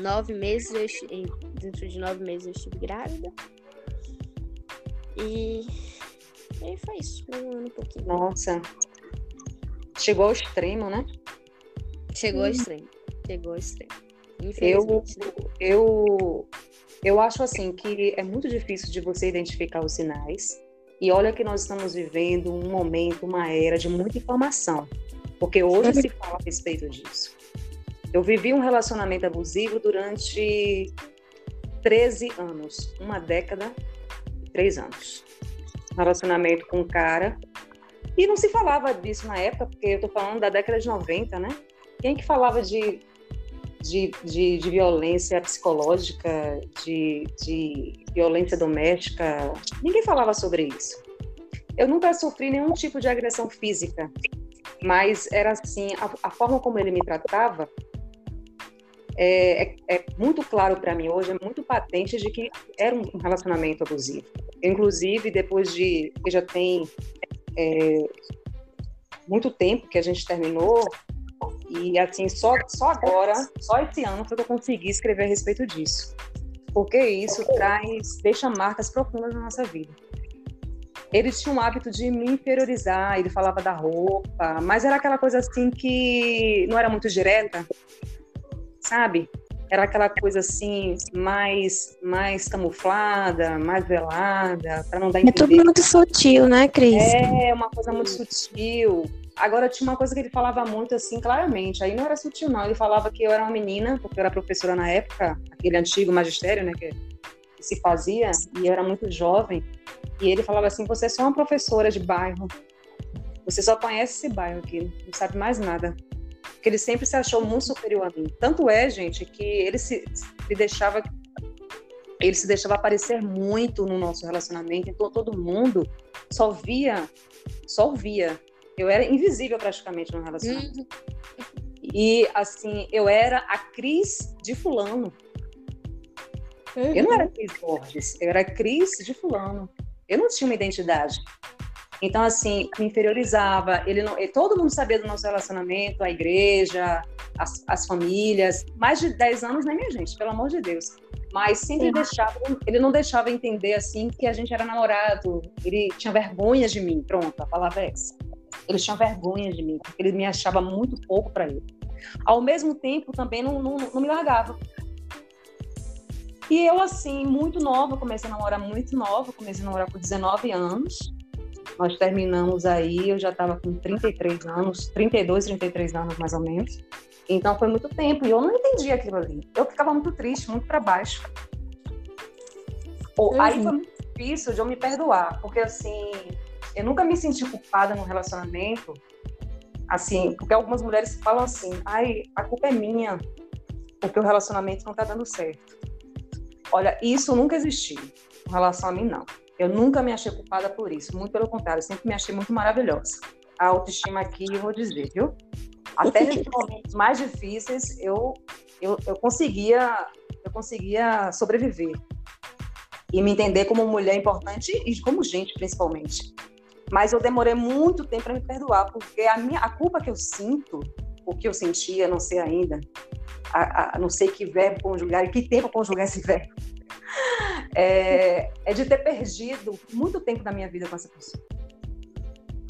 Nove meses, eu, dentro de nove meses eu estive grávida. E, e foi isso, um ano e pouquinho. Nossa. Chegou ao extremo, né? Chegou ao extremo. Chegou ao extremo. Eu, eu, eu acho assim que é muito difícil de você identificar os sinais. E olha que nós estamos vivendo um momento, uma era de muita informação, porque hoje se fala a respeito disso. Eu vivi um relacionamento abusivo durante 13 anos, uma década e três anos. Relacionamento com um cara. E não se falava disso na época, porque eu tô falando da década de 90, né? Quem que falava de, de, de, de violência psicológica, de, de violência doméstica? Ninguém falava sobre isso. Eu nunca sofri nenhum tipo de agressão física, mas era assim, a, a forma como ele me tratava é, é, é muito claro para mim hoje, é muito patente de que era um relacionamento abusivo. Inclusive, depois de que já tem é, muito tempo que a gente terminou, e assim, só, só agora, só esse ano foi que eu consegui escrever a respeito disso. Porque isso traz, deixa marcas profundas na nossa vida. Ele tinha um hábito de me inferiorizar, ele falava da roupa, mas era aquela coisa assim que não era muito direta, sabe? Era aquela coisa assim, mais, mais camuflada, mais velada, para não dar entender. É tudo muito sutil, né, Cris? É, uma coisa muito sutil. Agora, tinha uma coisa que ele falava muito assim, claramente. Aí não era sutil, não. Ele falava que eu era uma menina, porque eu era professora na época, aquele antigo magistério, né, que se fazia, e eu era muito jovem. E ele falava assim: você é só uma professora de bairro. Você só conhece esse bairro aqui, não sabe mais nada que ele sempre se achou muito superior a mim. Tanto é, gente, que ele se, se deixava ele se deixava aparecer muito no nosso relacionamento, então todo mundo só via, só via. Eu era invisível praticamente no relacionamento. Uhum. E assim, eu era a Cris de fulano. Uhum. Eu não era Cris Borges, eu era Cris de fulano. Eu não tinha uma identidade. Então, assim, me inferiorizava. Ele não, todo mundo sabia do nosso relacionamento, a igreja, as, as famílias. Mais de 10 anos, né, minha gente? Pelo amor de Deus. Mas sempre deixava, ele não deixava entender, assim, que a gente era namorado. Ele tinha vergonha de mim. Pronto, a palavra é essa. Ele tinha vergonha de mim, porque ele me achava muito pouco para ele. Ao mesmo tempo, também não, não, não me largava. E eu, assim, muito nova, comecei a namorar muito nova, comecei a namorar com 19 anos. Nós terminamos aí, eu já estava com 33 anos, 32, 33 anos mais ou menos. Então foi muito tempo e eu não entendi aquilo ali. Eu ficava muito triste, muito para baixo. Uhum. Aí foi muito difícil de eu me perdoar, porque assim, eu nunca me senti culpada no relacionamento, assim, porque algumas mulheres falam assim, ai, a culpa é minha, porque o relacionamento não tá dando certo. Olha, isso nunca existiu em relação a mim, não. Eu nunca me achei culpada por isso, muito pelo contrário, sempre me achei muito maravilhosa. A autoestima aqui, eu vou dizer, viu? Até nesses momentos mais difíceis, eu, eu, eu, conseguia, eu conseguia sobreviver e me entender como mulher importante e como gente, principalmente. Mas eu demorei muito tempo para me perdoar, porque a, minha, a culpa que eu sinto, o que eu sentia, não sei ainda, a, a, não sei que verbo conjugar e que tempo conjugar esse verbo, é, é de ter perdido muito tempo da minha vida com essa pessoa.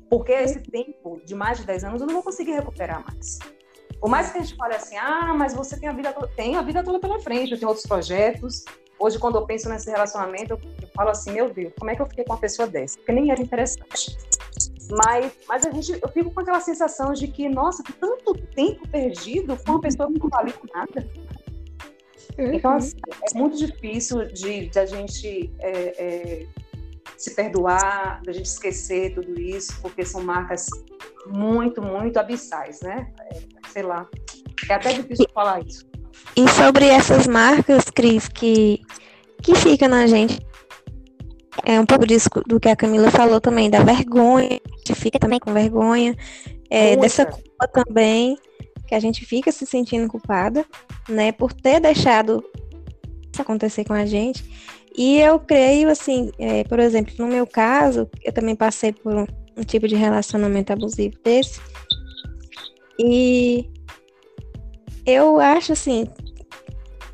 Porque esse tempo de mais de 10 anos eu não vou conseguir recuperar mais. Por mais que a gente fale assim, ah, mas você tem a vida toda, tem a vida toda pela frente, eu tenho outros projetos. Hoje, quando eu penso nesse relacionamento, eu, eu falo assim, meu Deus, como é que eu fiquei com uma pessoa dessa? Porque nem era interessante. Mas, mas a gente, eu fico com aquela sensação de que, nossa, tanto tempo perdido com uma pessoa que não vale nada. Uhum. Então, assim, é muito difícil de, de a gente é, é, se perdoar, da gente esquecer tudo isso, porque são marcas muito, muito abissais, né? É, sei lá. É até difícil falar isso. E sobre essas marcas, Cris, que, que fica na gente, é um pouco disso do que a Camila falou também, da vergonha, a gente fica também com vergonha, é, dessa culpa também que a gente fica se sentindo culpada, né, por ter deixado isso acontecer com a gente. E eu creio, assim, é, por exemplo, no meu caso, eu também passei por um, um tipo de relacionamento abusivo desse. E eu acho, assim,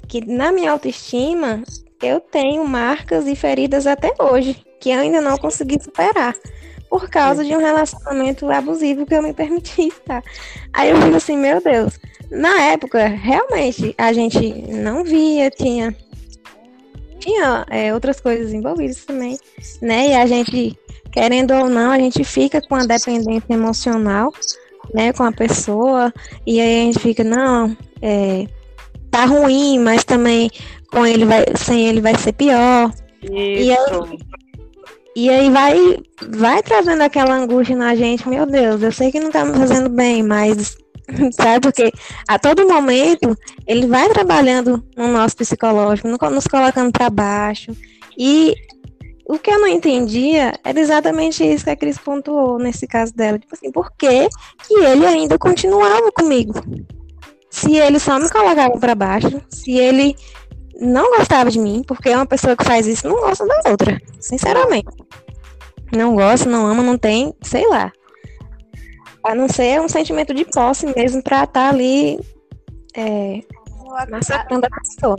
que na minha autoestima, eu tenho marcas e feridas até hoje, que eu ainda não consegui superar. Por causa de um relacionamento abusivo que eu me permiti estar. Aí eu digo assim, meu Deus. Na época, realmente, a gente não via, tinha tinha é, outras coisas envolvidas também, né? E a gente, querendo ou não, a gente fica com a dependência emocional, né, com a pessoa, e aí a gente fica, não, é, tá ruim, mas também com ele vai, sem ele vai ser pior. Isso. E aí, e aí vai, vai trazendo aquela angústia na gente, meu Deus, eu sei que não tá me fazendo bem, mas [laughs] sabe? Porque a todo momento ele vai trabalhando no nosso psicológico, nos colocando para baixo. E o que eu não entendia era exatamente isso que a Cris pontuou nesse caso dela. Tipo assim, por que, que ele ainda continuava comigo? Se ele só me colocava para baixo, se ele não gostava de mim, porque uma pessoa que faz isso não gosta da outra, sinceramente. Não gosta, não ama, não tem, sei lá. A não ser um sentimento de posse mesmo para estar tá ali é, massacrando a pessoa.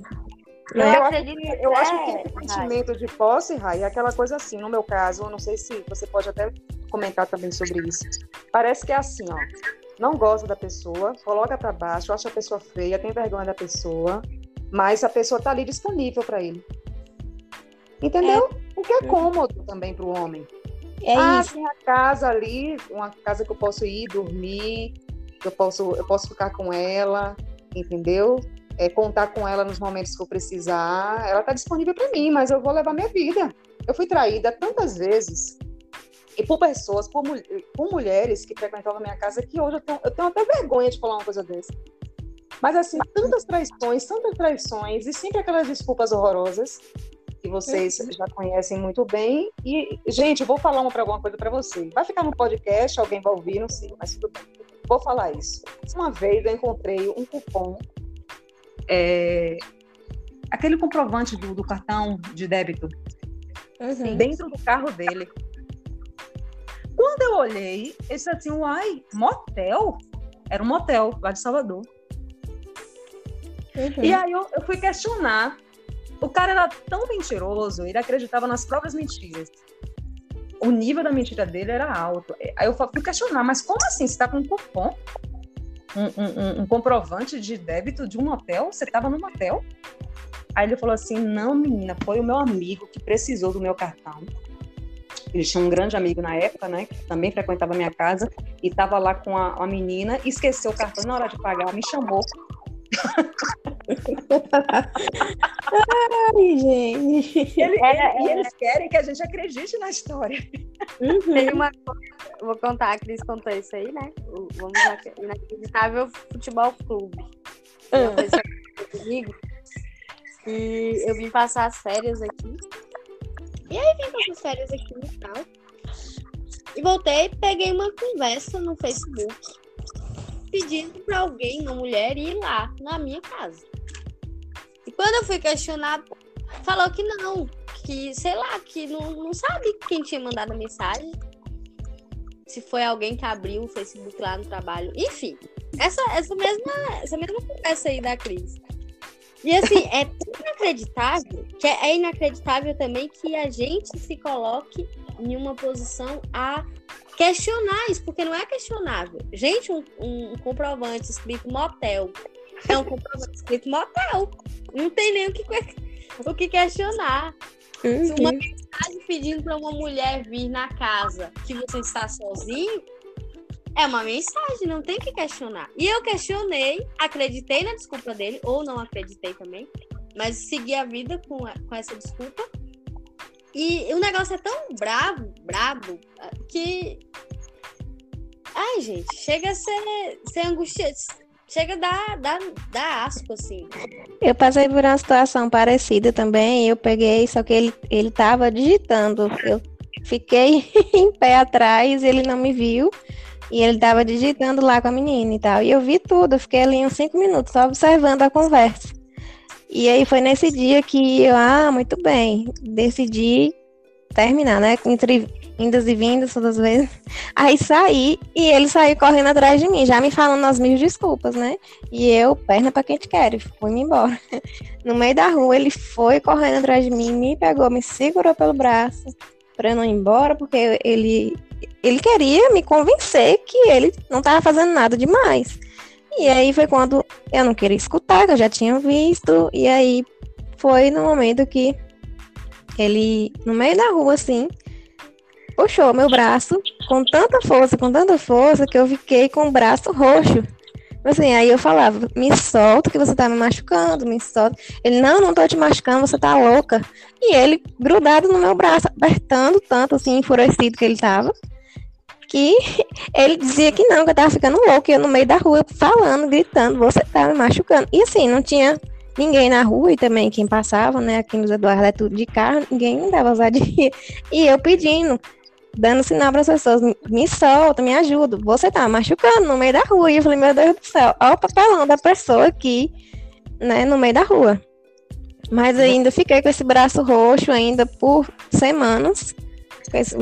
Eu, eu, acho que, eu acho que esse sentimento de posse, Rai, é aquela coisa assim, no meu caso, eu não sei se você pode até comentar também sobre isso. Parece que é assim, ó. Não gosta da pessoa, coloca para baixo, acha a pessoa feia, tem vergonha da pessoa, mas a pessoa tá ali disponível para ele. Entendeu? É. O que é cômodo também para o homem. É ah, isso. tem a casa ali, uma casa que eu posso ir dormir, eu posso, eu posso ficar com ela, entendeu? É, contar com ela nos momentos que eu precisar. Ela está disponível para mim, mas eu vou levar minha vida. Eu fui traída tantas vezes e por pessoas, por, por mulheres que frequentavam a minha casa, que hoje eu tenho, eu tenho até vergonha de falar uma coisa dessa. Mas assim, tantas traições, tantas traições, e sempre aquelas desculpas horrorosas que vocês uhum. já conhecem muito bem. E, gente, vou falar uma para alguma coisa para você. Vai ficar no podcast, alguém vai ouvir, não sei, mas tudo bem. Vou falar isso. Uma vez eu encontrei um cupom, é, aquele comprovante do, do, cartão de débito, uhum. dentro do carro dele. Quando eu olhei, eu disse assim, uai, motel? Era um motel lá de Salvador. Uhum. E aí eu, eu fui questionar o cara era tão mentiroso, ele acreditava nas próprias mentiras. O nível da mentira dele era alto. Aí eu fui questionar, mas como assim? Você está com um cupom? Um, um, um, comprovante de débito de um hotel? Você estava no motel? Aí ele falou assim: não, menina, foi o meu amigo que precisou do meu cartão. Ele tinha um grande amigo na época, né? Que também frequentava minha casa e estava lá com a, a menina, esqueceu o cartão na hora de pagar, me chamou Ai, gente. Ele, é, ele, é. eles querem que a gente acredite na história. Uhum. Tem uma coisa, vou contar, a Cris contou isso aí, né? O, vamos lá, Inacreditável Futebol Clube. Uhum. Comigo. E eu vim passar as férias aqui. E aí vim passar as férias aqui no tal. E voltei, peguei uma conversa no Facebook pedindo para alguém, uma mulher, ir lá na minha casa. E quando eu fui questionar, falou que não, que sei lá, que não, não sabe quem tinha mandado a mensagem. Se foi alguém que abriu o Facebook lá no trabalho. Enfim, essa, essa, mesma, essa mesma conversa aí da Cris. E assim, é inacreditável, que é, é inacreditável também que a gente se coloque em uma posição a questionar isso, porque não é questionável. Gente, um, um, comprovante escrito motel é um comprovante escrito motel. Não tem nem o que, o que questionar. Uhum. Uma mensagem pedindo para uma mulher vir na casa que você está sozinho é uma mensagem, não tem que questionar. E eu questionei, acreditei na desculpa dele, ou não acreditei também, mas segui a vida com, com essa desculpa e o negócio é tão bravo, brabo, que. Ai, gente, chega a ser, ser angustiante. Chega a dar, dar, dar asco, assim. Eu passei por uma situação parecida também. Eu peguei, só que ele, ele tava digitando. Eu fiquei [laughs] em pé atrás, ele não me viu. E ele tava digitando lá com a menina e tal. E eu vi tudo, eu fiquei ali uns cinco minutos só observando a conversa. E aí foi nesse dia que eu, ah, muito bem, decidi terminar, né? Entre indas e vindas todas as vezes. [laughs] Aí saí e ele saiu correndo atrás de mim, já me falando as mil desculpas, né? E eu, perna para quem te quer, fui-me embora. [laughs] No meio da rua, ele foi correndo atrás de mim, me pegou, me segurou pelo braço para eu não ir embora, porque ele ele queria me convencer que ele não estava fazendo nada demais. E aí foi quando eu não queria escutar, que eu já tinha visto, e aí foi no momento que ele, no meio da rua, assim, puxou meu braço com tanta força, com tanta força, que eu fiquei com o braço roxo. Assim, aí eu falava, me solta que você tá me machucando, me solta. Ele, não, não tô te machucando, você tá louca. E ele grudado no meu braço, apertando tanto, assim, enfurecido que ele tava, que ele dizia que não, que eu tava ficando louca, e eu no meio da rua falando, gritando, você tá me machucando. E assim, não tinha ninguém na rua, e também quem passava, né, aqui nos Eduardo é tudo de carro, ninguém dava ousadia. E eu pedindo, dando sinal para as pessoas, me solta, me ajuda. Você tá machucando no meio da rua. E eu falei, meu Deus do céu, olha o papelão da pessoa aqui, né, no meio da rua. Mas ainda fiquei com esse braço roxo ainda por semanas,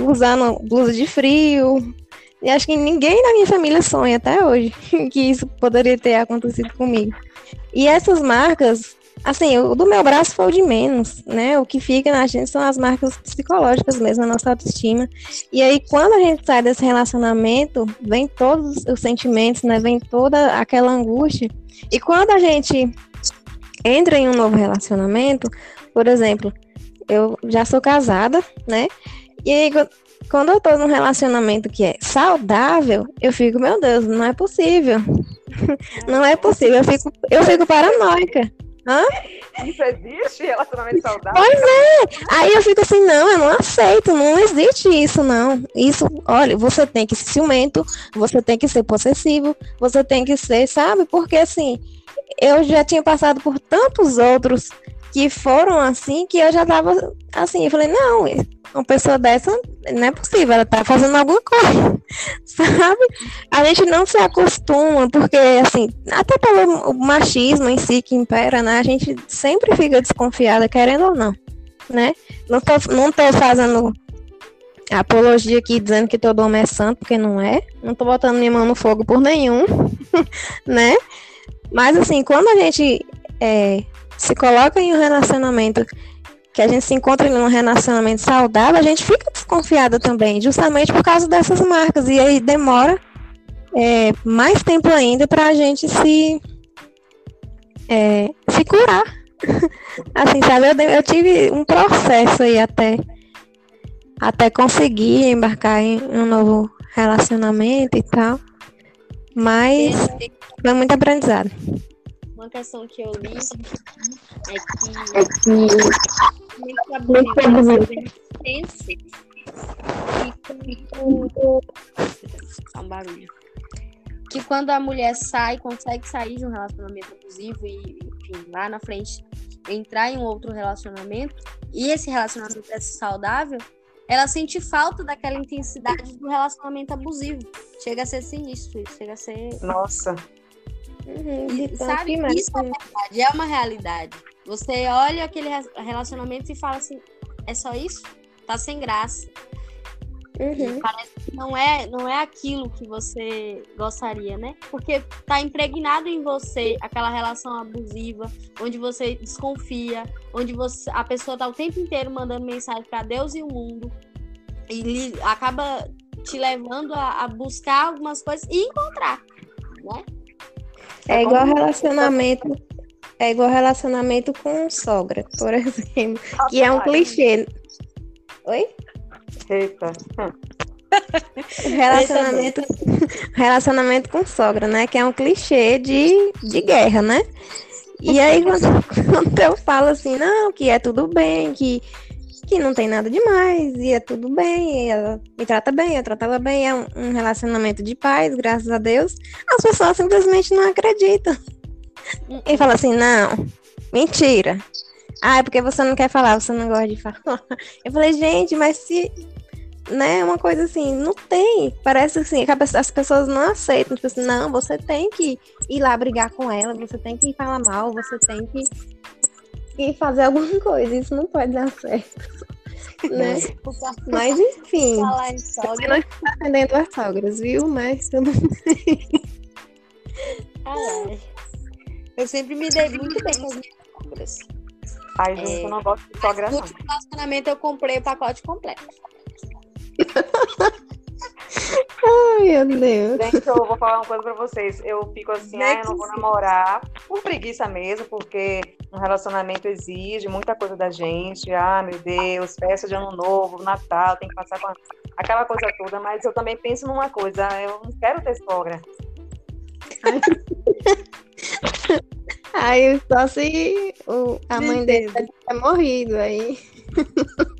usando blusa de frio. E acho que ninguém na minha família sonha até hoje [laughs] que isso poderia ter acontecido comigo. E essas marcas Assim, o do meu braço foi o de menos, né? O que fica na gente são as marcas psicológicas mesmo, a nossa autoestima. E aí, quando a gente sai desse relacionamento, vem todos os sentimentos, né? Vem toda aquela angústia. E quando a gente entra em um novo relacionamento, por exemplo, eu já sou casada, né? E aí, quando eu tô num relacionamento que é saudável, eu fico, meu Deus, não é possível. [laughs] não é possível, eu fico, eu fico paranoica. Hã? Isso existe? Relacionamento saudável? Pois é! Aí eu fico assim, não, eu não aceito, não existe isso, não. Isso, olha, você tem que ser ciumento, você tem que ser possessivo, você tem que ser, sabe? Porque assim, eu já tinha passado por tantos outros que foram assim que eu já tava assim, eu falei, não, uma pessoa dessa não é possível, ela tá fazendo alguma coisa, [laughs] sabe? A gente não se acostuma, porque assim, até pelo machismo em si que impera, né? A gente sempre fica desconfiada, querendo ou não, né? Não tô, não tô fazendo apologia aqui dizendo que todo homem é santo, porque não é. Não tô botando minha mão no fogo por nenhum, [laughs] né? Mas assim, quando a gente é, se coloca em um relacionamento que a gente se encontra em um relacionamento saudável, a gente fica desconfiada também, justamente por causa dessas marcas. E aí demora é, mais tempo ainda para a gente se, é, se curar. [laughs] assim, sabe? Eu, eu, tive um processo aí até, até conseguir embarcar em um novo relacionamento e tal. Mas foi muito aprendizado uma questão que eu li é que, é que muito resistência e com um barulho. Que quando a mulher sai consegue sair de um relacionamento abusivo e enfim lá na frente entrar em um outro relacionamento e esse relacionamento é saudável ela sente falta daquela intensidade do relacionamento abusivo. Chega a ser sinistro chega a ser nossa Uhum, e, sabe, isso é verdade, é uma realidade. Você olha aquele relacionamento e fala assim, é só isso? Tá sem graça. Uhum. Parece que não é, não é aquilo que você gostaria, né? Porque tá impregnado em você aquela relação abusiva, onde você desconfia, onde você, a pessoa tá o tempo inteiro mandando mensagem para Deus e o mundo, e li, acaba te levando a, a buscar algumas coisas e encontrar, né? É igual relacionamento. É igual relacionamento com sogra, por [laughs] exemplo. Que é um clichê. Oi? Eita. [laughs] relacionamento, relacionamento com sogra, né? Que é um clichê de, de guerra, né? E aí, quando, [laughs] quando eu falo assim, não, que é tudo bem, que que não tem nada demais, e é tudo bem, ela me trata bem, eu trato ela bem, é um, um relacionamento de paz, graças a Deus. As pessoas simplesmente não acreditam. E fala assim, não, mentira. Ah, é porque você não quer falar, você não gosta de falar. [laughs] Eu falei, gente, mas se né, uma coisa assim, não tem. Parece assim, as pessoas não aceitam. Tipo assim, não, você tem que ir lá brigar com ela, você tem que falar mal, você tem que e fazer alguma [laughs] coisa. Isso não pode dar certo. Né? Mas enfim. Falar em sogra. não está atendendo as sogras, viu? Mas tudo bem. Eu sempre me dei muito bem com as minhas sogras. Ai, gente, é, eu não gosto de sogra, não. No relacionamento eu comprei o pacote completo. [laughs] Ai, meu Deus. Gente, eu vou falar uma coisa pra vocês. Eu fico assim, ah, eu não vou namorar por preguiça mesmo, porque um relacionamento exige muita coisa da gente. Ah, meu Deus, festa de ano novo, Natal, tem que passar com aquela coisa toda. Mas eu também penso numa coisa, eu não quero ter sogra. Aí só se o, a mãe dele ter morrido aí. [laughs]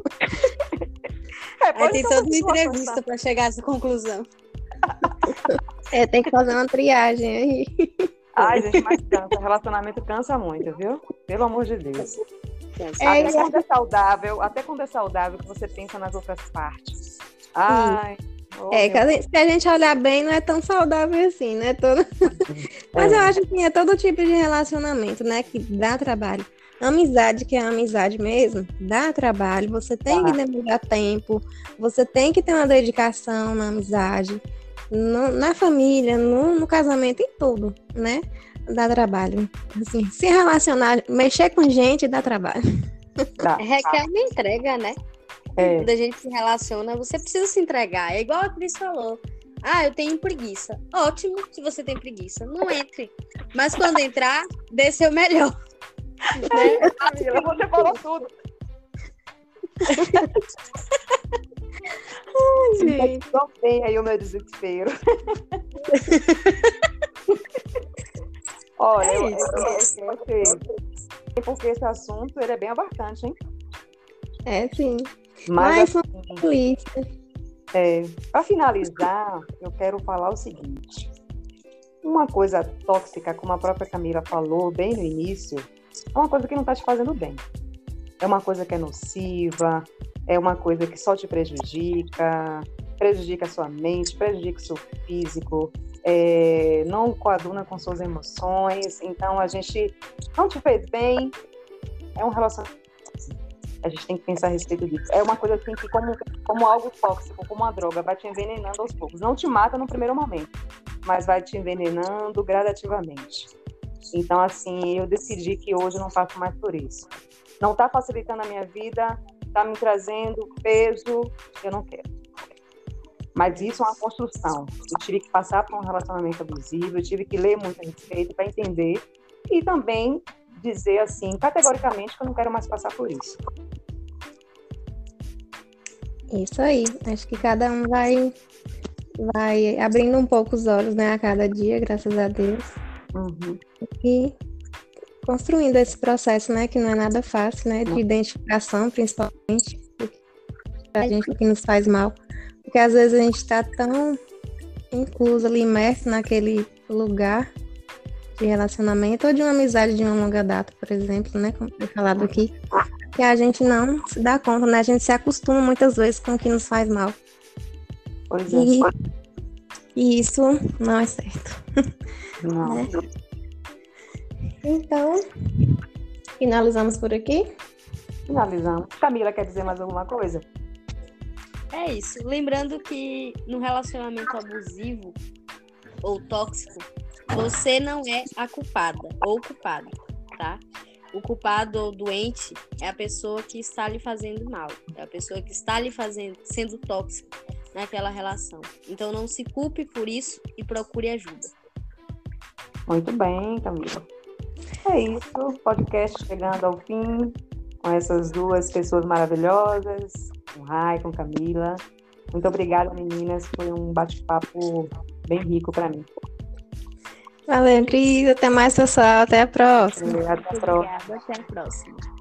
É, aí tem toda uma entrevista para chegar a essa conclusão. [laughs] É, tem que fazer uma triagem aí. Ai, gente, mas cansa. Relacionamento cansa muito, viu? Pelo amor de Deus. É, até quando é saudável, até quando é saudável que você pensa nas outras partes. Ai. Oh, é, se a gente olhar bem, não é tão saudável assim, né? Todo... [laughs] Mas é. eu acho que é todo tipo de relacionamento, né? Que dá trabalho. Amizade, que é amizade mesmo, dá trabalho. Você tem ah. que demorar tempo, você tem que ter uma dedicação na amizade, no, na família, no, no casamento, em tudo, né? Dá trabalho. Assim, se relacionar, mexer com gente dá trabalho. Tá. Requer uma entrega, né? É. Quando a gente se relaciona, você precisa se entregar. É igual a Cris falou. Ah, eu tenho preguiça. Ótimo que você tem preguiça. Não entre. Mas quando entrar, dê seu melhor. Né? Camila, você falou tudo. Ai, gente. bem aí o meu desespero. Olha, é eu, eu, eu, eu, porque esse assunto ele é bem abarcante, hein? É, sim. Mas, Mas assim, é, para finalizar, eu quero falar o seguinte. Uma coisa tóxica, como a própria Camila falou bem no início, é uma coisa que não está te fazendo bem. É uma coisa que é nociva, é uma coisa que só te prejudica, prejudica a sua mente, prejudica o seu físico, é, não coaduna com suas emoções. Então, a gente não te fez bem, é um relacionamento a gente tem que pensar a respeito disso. É uma coisa assim que, como, como algo tóxico, como uma droga, vai te envenenando aos poucos. Não te mata no primeiro momento, mas vai te envenenando gradativamente. Então, assim, eu decidi que hoje eu não passo mais por isso. Não está facilitando a minha vida, está me trazendo peso, eu não quero. Mas isso é uma construção. Eu tive que passar por um relacionamento abusivo, eu tive que ler muito a respeito para entender e também dizer assim, categoricamente, que eu não quero mais passar por isso. Isso aí. Acho que cada um vai, vai abrindo um pouco os olhos, né, a cada dia, graças a Deus. Uhum. E construindo esse processo, né, que não é nada fácil, né, de identificação, principalmente, a gente que nos faz mal, porque às vezes a gente está tão incluso ali, imerso naquele lugar de relacionamento ou de uma amizade de uma longa data, por exemplo, né, como foi falado aqui, que a gente não se dá conta, né? A gente se acostuma muitas vezes com o que nos faz mal. Pois é. E, e isso não é certo. [laughs] Não. Né? Então, finalizamos por aqui? Finalizamos. Camila, quer dizer mais alguma coisa? É isso. Lembrando que no relacionamento abusivo ou tóxico, você não é a culpada ou culpado, tá? O culpado ou doente é a pessoa que está lhe fazendo mal, é a pessoa que está lhe fazendo, sendo tóxica naquela relação. Então não se culpe por isso e procure ajuda. Muito bem, Camila. É isso, podcast chegando ao fim com essas duas pessoas maravilhosas, com Rai, com Camila. Muito obrigada, meninas. Foi um bate-papo bem rico para mim. Valeu, Cris. Até mais, pessoal. Até a próxima. Até a próxima. Obrigada. Até a próxima.